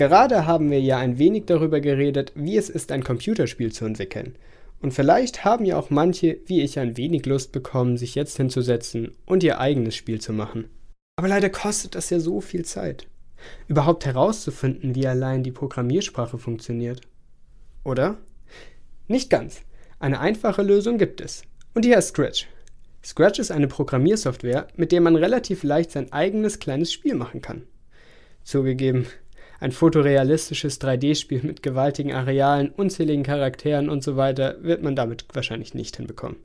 Gerade haben wir ja ein wenig darüber geredet, wie es ist, ein Computerspiel zu entwickeln. Und vielleicht haben ja auch manche, wie ich, ein wenig Lust bekommen, sich jetzt hinzusetzen und ihr eigenes Spiel zu machen. Aber leider kostet das ja so viel Zeit. Überhaupt herauszufinden, wie allein die Programmiersprache funktioniert. Oder? Nicht ganz. Eine einfache Lösung gibt es. Und die heißt Scratch. Scratch ist eine Programmiersoftware, mit der man relativ leicht sein eigenes kleines Spiel machen kann. Zugegeben, ein fotorealistisches 3D-Spiel mit gewaltigen Arealen, unzähligen Charakteren und so weiter wird man damit wahrscheinlich nicht hinbekommen.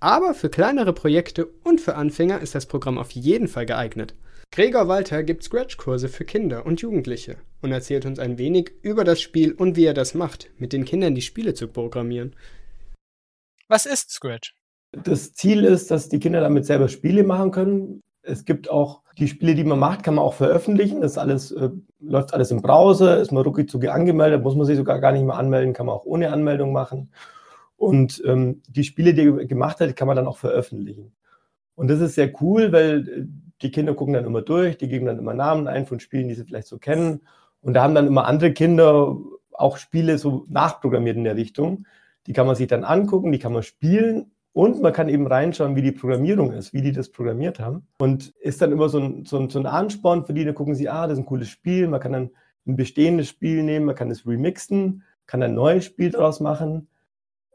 Aber für kleinere Projekte und für Anfänger ist das Programm auf jeden Fall geeignet. Gregor Walter gibt Scratch-Kurse für Kinder und Jugendliche und erzählt uns ein wenig über das Spiel und wie er das macht, mit den Kindern die Spiele zu programmieren. Was ist Scratch? Das Ziel ist, dass die Kinder damit selber Spiele machen können. Es gibt auch die Spiele, die man macht, kann man auch veröffentlichen. Das alles, äh, läuft alles im Browser, ist man ruckzuck angemeldet, muss man sich sogar gar nicht mehr anmelden, kann man auch ohne Anmeldung machen. Und ähm, die Spiele, die er gemacht hat, kann man dann auch veröffentlichen. Und das ist sehr cool, weil äh, die Kinder gucken dann immer durch, die geben dann immer Namen ein von Spielen, die sie vielleicht so kennen. Und da haben dann immer andere Kinder auch Spiele so nachprogrammiert in der Richtung. Die kann man sich dann angucken, die kann man spielen und man kann eben reinschauen, wie die Programmierung ist, wie die das programmiert haben. Und ist dann immer so ein, so ein, so ein Ansporn für die, da gucken sie, ah, das ist ein cooles Spiel. Man kann dann ein bestehendes Spiel nehmen, man kann es remixen, kann ein neues Spiel daraus machen.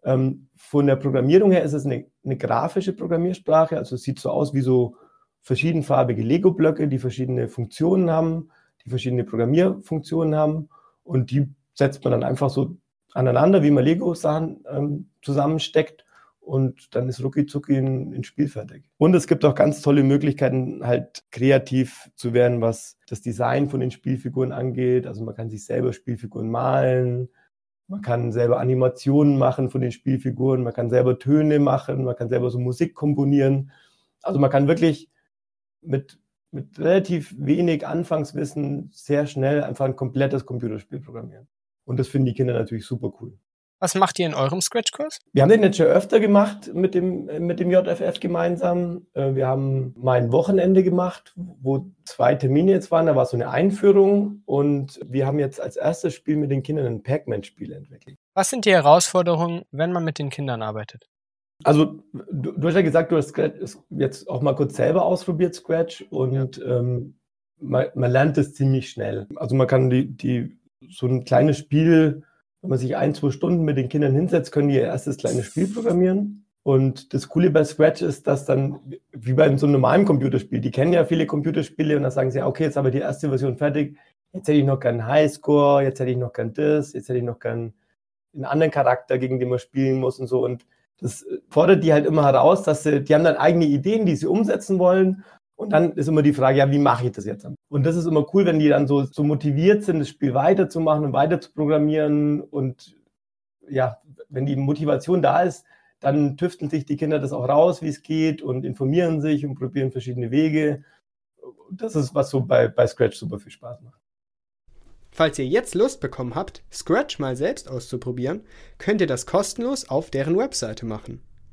Ähm, von der Programmierung her ist es eine, eine grafische Programmiersprache, also es sieht so aus wie so verschiedenfarbige Lego-Blöcke, die verschiedene Funktionen haben, die verschiedene Programmierfunktionen haben und die setzt man dann einfach so aneinander, wie man Lego-Sachen ähm, zusammensteckt und dann ist rucki zucki ein, ein Spiel fertig. Und es gibt auch ganz tolle Möglichkeiten, halt kreativ zu werden, was das Design von den Spielfiguren angeht. Also man kann sich selber Spielfiguren malen, man kann selber Animationen machen von den Spielfiguren, man kann selber Töne machen, man kann selber so Musik komponieren. Also man kann wirklich mit, mit relativ wenig Anfangswissen sehr schnell einfach ein komplettes Computerspiel programmieren. Und das finden die Kinder natürlich super cool. Was macht ihr in eurem Scratch-Kurs? Wir haben den jetzt schon öfter gemacht mit dem, mit dem JFF gemeinsam. Äh, wir haben mal ein Wochenende gemacht, wo zwei Termine jetzt waren. Da war so eine Einführung und wir haben jetzt als erstes Spiel mit den Kindern ein Pac-Man-Spiel entwickelt. Was sind die Herausforderungen, wenn man mit den Kindern arbeitet? Also, du, du hast ja gesagt, du hast Scratch jetzt auch mal kurz selber ausprobiert, Scratch, und ja. ähm, man, man, lernt es ziemlich schnell. Also, man kann die, die, so ein kleines Spiel, wenn man sich ein, zwei Stunden mit den Kindern hinsetzt, können die ihr erstes kleines Spiel programmieren. Und das Coole bei Scratch ist, dass dann, wie bei so einem normalen Computerspiel, die kennen ja viele Computerspiele und dann sagen sie, okay, jetzt habe ich die erste Version fertig, jetzt hätte ich noch gern Highscore, jetzt hätte ich noch gern das, jetzt hätte ich noch gern einen anderen Charakter, gegen den man spielen muss und so. Und das fordert die halt immer heraus, dass sie, die haben dann eigene Ideen, die sie umsetzen wollen. Und dann ist immer die Frage, ja, wie mache ich das jetzt? Und das ist immer cool, wenn die dann so, so motiviert sind, das Spiel weiterzumachen und weiter zu programmieren. Und ja, wenn die Motivation da ist, dann tüfteln sich die Kinder das auch raus, wie es geht und informieren sich und probieren verschiedene Wege. Das ist, was so bei, bei Scratch super viel Spaß macht. Falls ihr jetzt Lust bekommen habt, Scratch mal selbst auszuprobieren, könnt ihr das kostenlos auf deren Webseite machen.